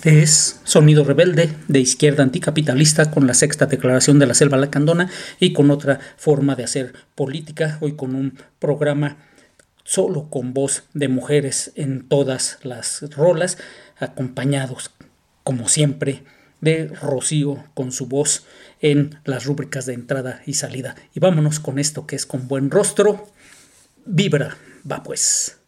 Este es Sonido Rebelde de izquierda anticapitalista con la sexta declaración de la selva lacandona y con otra forma de hacer política, hoy con un programa solo con voz de mujeres en todas las rolas, acompañados como siempre de Rocío con su voz en las rúbricas de entrada y salida. Y vámonos con esto que es con buen rostro. Vibra, va pues.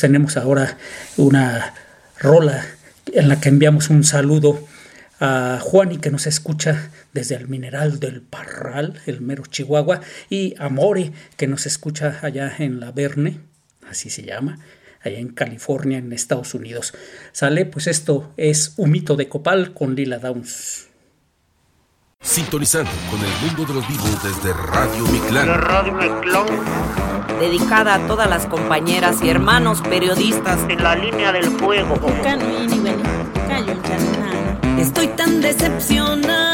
Tenemos ahora una rola en la que enviamos un saludo a Juani que nos escucha desde el Mineral del Parral, el mero Chihuahua, y a More que nos escucha allá en La Verne, así se llama, allá en California, en Estados Unidos. Sale, pues esto es un mito de Copal con Lila Downs. Sintonizando con el mundo de los vivos desde Radio Miclán. La Radio Miclán dedicada a todas las compañeras y hermanos periodistas en la línea del fuego. Estoy tan decepcionada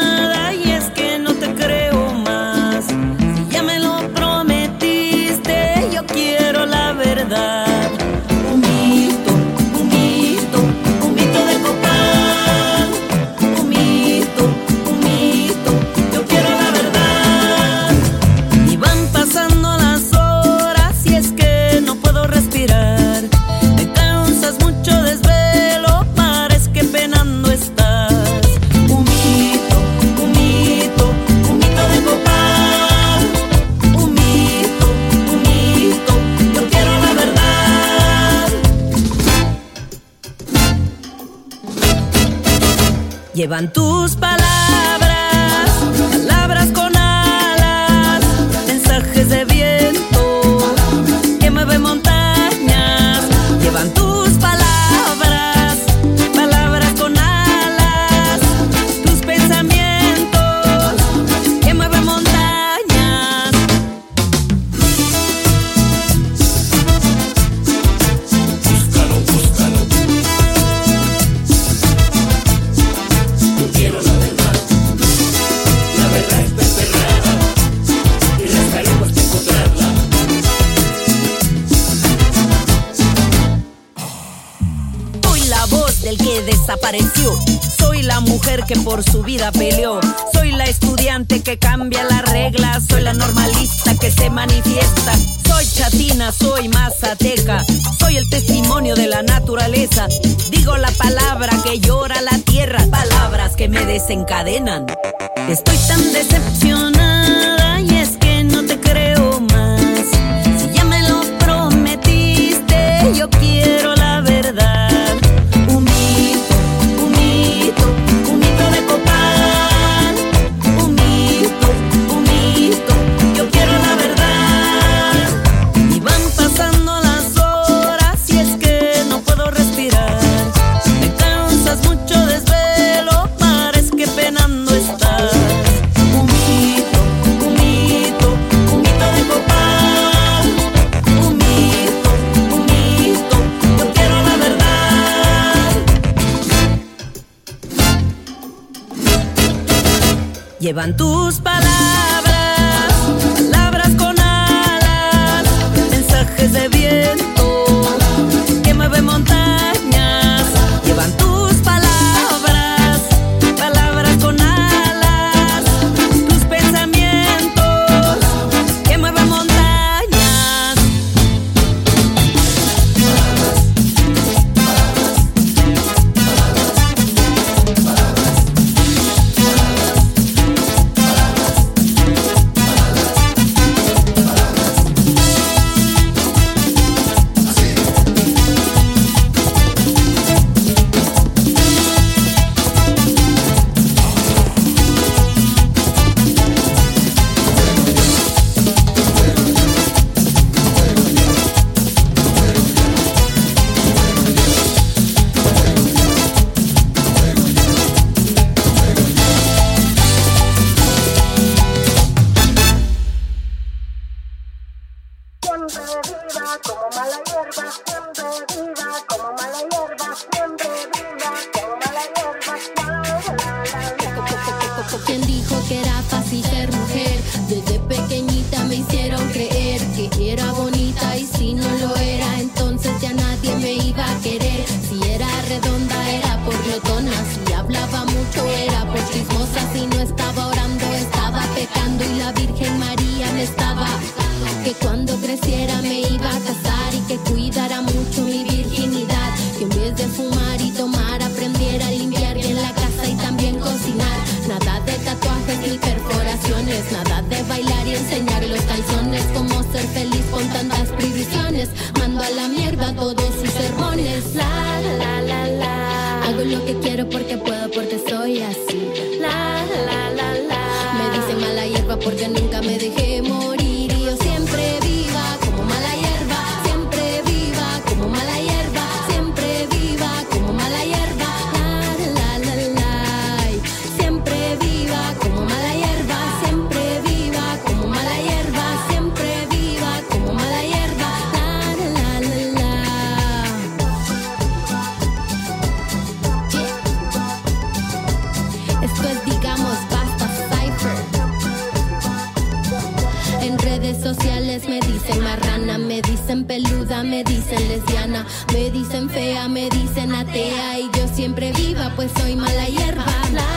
llevan desapareció. Soy la mujer que por su vida peleó. Soy la estudiante que cambia las reglas. Soy la normalista que se manifiesta. Soy chatina, soy mazateca. Soy el testimonio de la naturaleza. Digo la palabra que llora la tierra. Palabras que me desencadenan. Estoy tan decepcionada Llevan tu como lo que Pues soy mala hierba. La,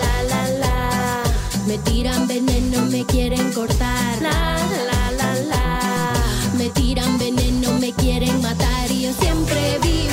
la, la, la. Me tiran veneno, me quieren cortar. La, la, la, la. Me tiran veneno, me quieren matar y yo siempre vi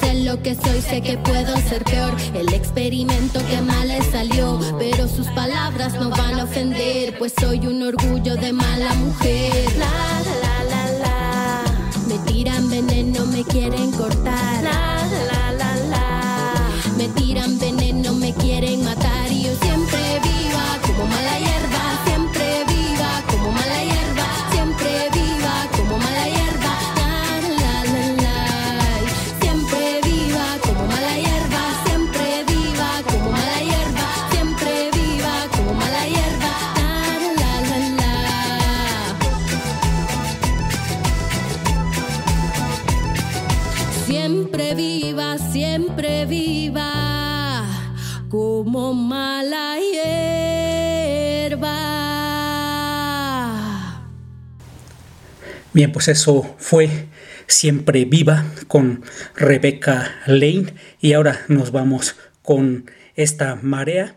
Sé lo que soy, sé que puedo ser peor. El experimento que mal le salió. Pero sus palabras no van a ofender. Pues soy un orgullo de mala mujer. La, la, la, la. Me tiran veneno, me quieren cortar. La, la, la, la. Me tiran veneno, Bien, pues eso fue Siempre Viva con Rebecca Lane y ahora nos vamos con esta marea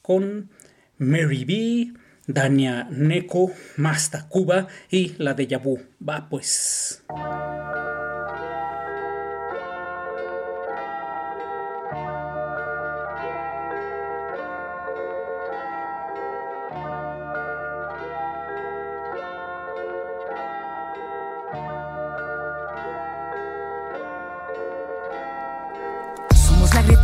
con Mary B, Dania Neko, Masta Cuba y la de Yabu. Va pues.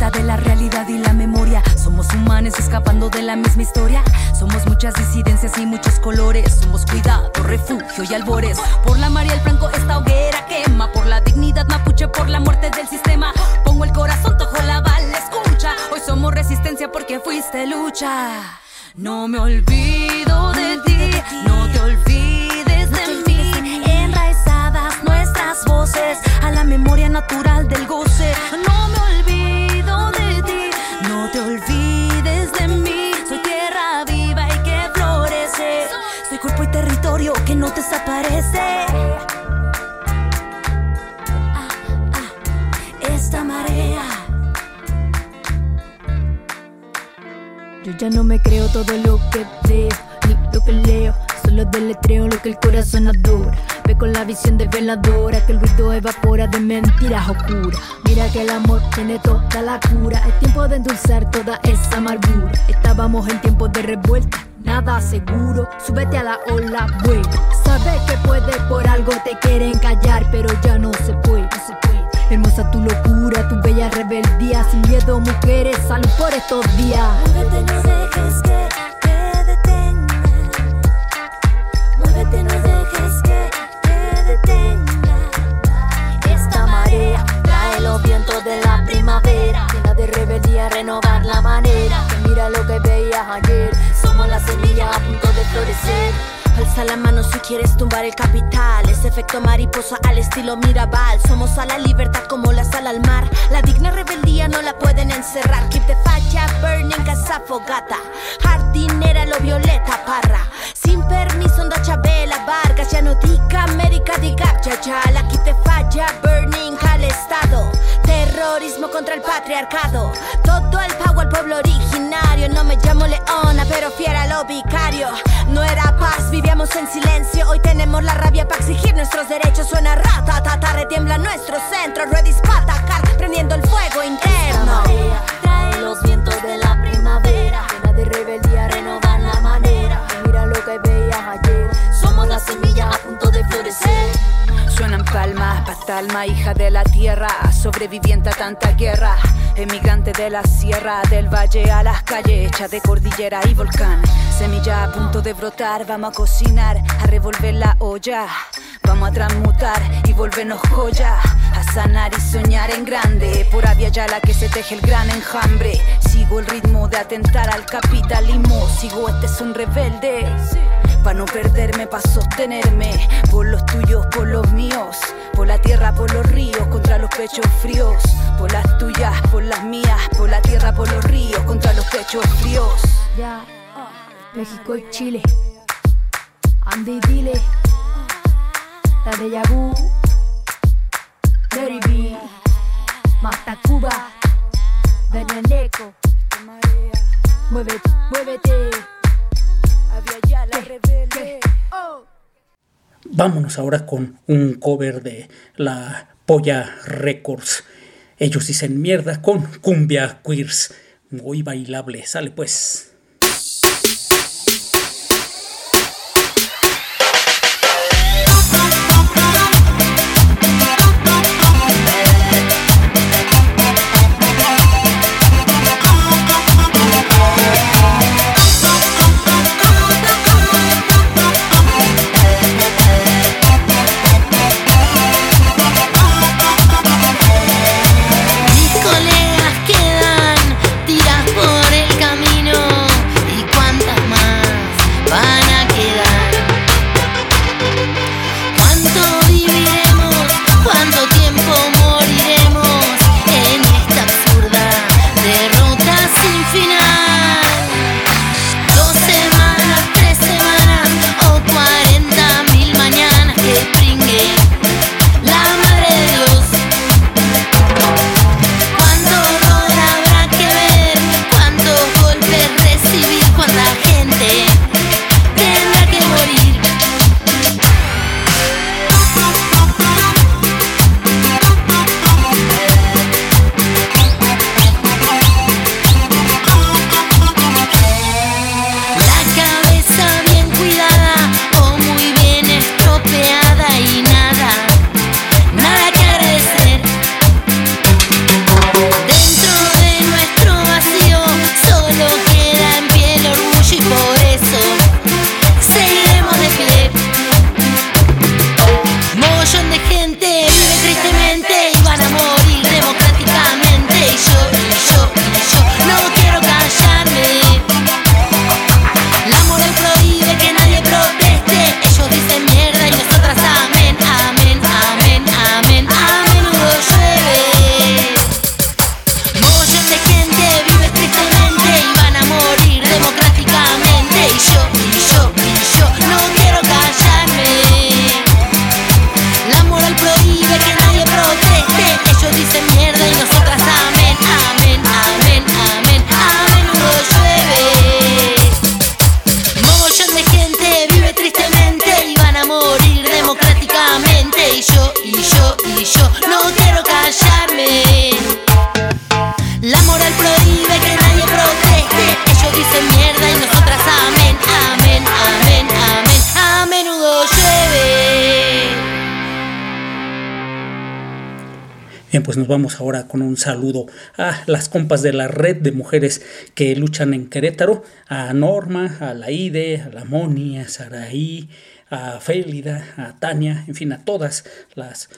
De la realidad y la memoria. Somos humanos escapando de la misma historia. Somos muchas disidencias y muchos colores. Somos cuidado, refugio y albores. Por la María el Franco esta hoguera quema. Por la dignidad mapuche, por la muerte del sistema. Pongo el corazón, tojo la bala, escucha. Hoy somos resistencia porque fuiste lucha. No me olvido de ti, no te olvides de mí. Enraizadas nuestras voces a la memoria natural del goce. No te olvides de mí. Soy tierra viva y que florece. Soy cuerpo y territorio que no desaparece. Ah, ah, Esta marea. Yo ya no me creo todo lo que veo, ni lo que leo. Deletreo lo que el corazón adora. Ve con la visión de veladora que el ruido evapora de mentiras oscuras. Mira que el amor tiene toda la cura. Es tiempo de endulzar toda esa amargura. Estábamos en tiempos de revuelta. Nada seguro, súbete a la ola buena. Sabes que puedes, por algo te quieren callar, pero ya no se puede, no se puede. Hermosa tu locura, tu bella rebeldía. Sin miedo, mujeres, salud por estos días. No dejes que ayer. Somos la semilla a punto de florecer. Alza la mano si quieres tumbar el capital. Ese efecto mariposa al estilo Mirabal. Somos a la libertad como la sal al mar. La digna rebeldía no la pueden encerrar. Keep the falla burning, casa fogata. Jardinera, lo violeta, parra. Sin permiso, onda Chabela, Vargas. Ya no diga América, diga ya ya. La keep the falla burning al estado. Terrorismo contra el patriarcado. Todo el pago al pueblo originario. No me llamo Leona, pero fiera lo vicario. No era paz, vivíamos en silencio. Hoy tenemos la rabia para exigir nuestros derechos. Suena rata, tata, retiembla nuestro centro. Ready para atacar, prendiendo el fuego interno. trae los vientos de la primavera. Llena de rebeldía, renovar la manera. Mira lo que veías ayer. Somos la semilla a punto de florecer. Suenan palmas, Patalma, hija de la tierra, sobreviviente a tanta guerra, emigrante de la sierra, del valle a las calles, hecha de cordillera y volcán. Semilla a punto de brotar, vamos a cocinar, a revolver la olla, vamos a transmutar y volvernos joya, a sanar y soñar en grande, por ya la que se teje el gran enjambre. Sigo el ritmo de atentar al capitalismo, sigo este es un rebelde. Pa' no perderme, pa' sostenerme. Por los tuyos, por los míos. Por la tierra, por los ríos Contra los pechos fríos. Por las tuyas, por las mías. Por la tierra, por los ríos Contra los pechos fríos México y Chile. Andy Dile, la de Yabu, Mary B, Mata Cuba, Daniel Neco. Muévete, muévete. Había ya la rebelde. Oh. Vámonos ahora con un cover de la Polla Records. Ellos dicen mierda con cumbia queers. Muy bailable. Sale pues. vamos ahora con un saludo a las compas de la red de mujeres que luchan en Querétaro, a Norma, a Laide, a la Moni, a Saraí, a Félida, a Tania, en fin, a todas las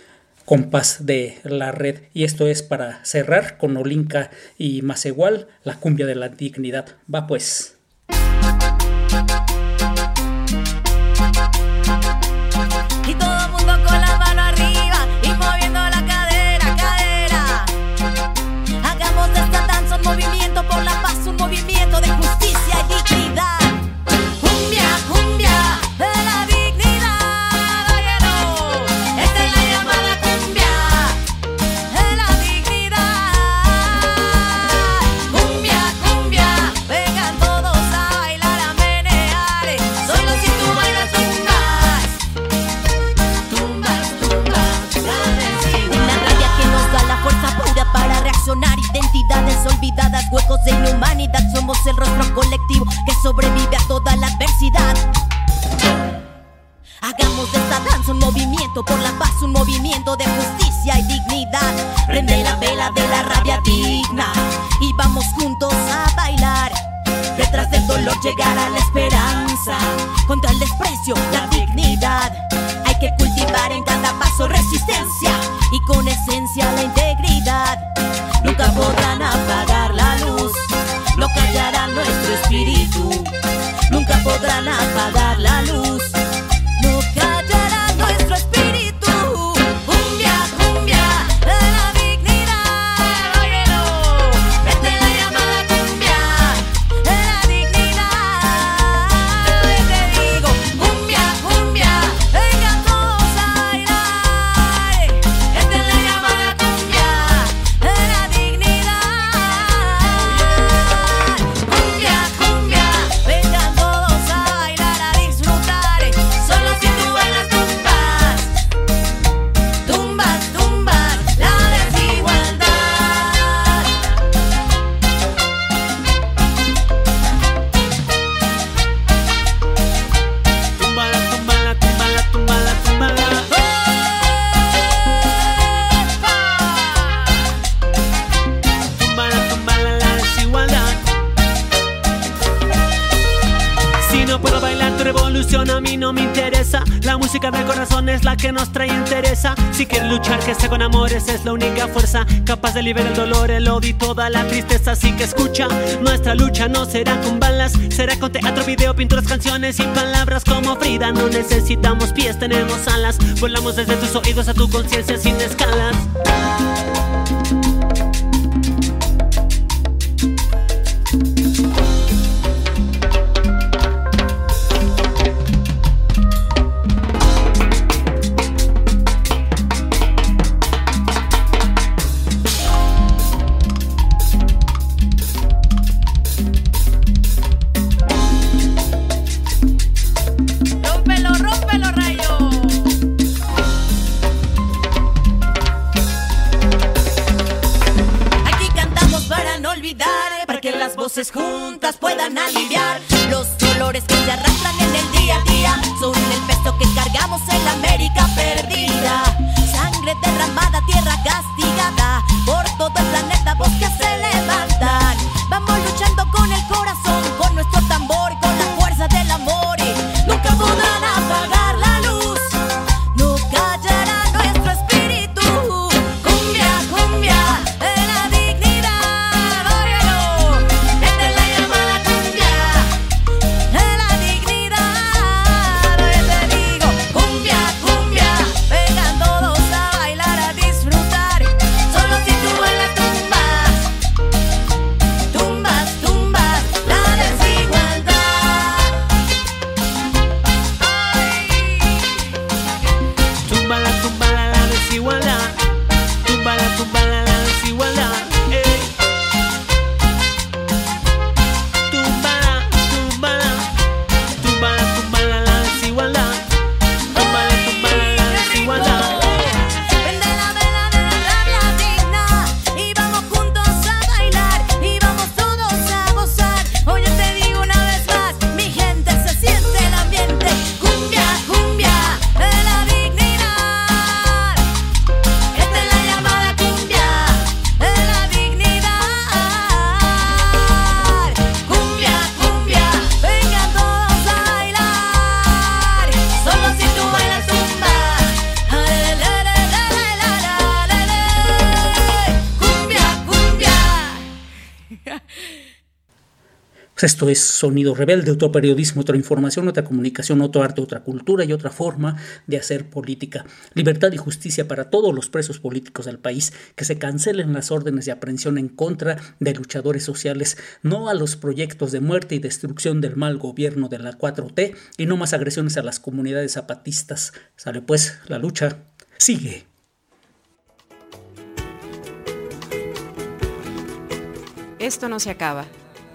compas de la red. Y esto es para cerrar con Olinka y Macegual, la cumbia de la dignidad. Va pues. Que nos trae interesa. Si quieres luchar, que sea con amores, es la única fuerza capaz de liberar el dolor, el odio y toda la tristeza. Así que escucha, nuestra lucha no será con balas, será con teatro, video, pinturas, canciones y palabras como Frida. No necesitamos pies, tenemos alas. Volamos desde tus oídos a tu conciencia sin escalas. Esto es Sonido Rebelde, otro periodismo, otra información, otra comunicación, otro arte, otra cultura y otra forma de hacer política. Libertad y justicia para todos los presos políticos del país, que se cancelen las órdenes de aprehensión en contra de luchadores sociales, no a los proyectos de muerte y destrucción del mal gobierno de la 4T y no más agresiones a las comunidades zapatistas. Sale pues, la lucha sigue. Esto no se acaba.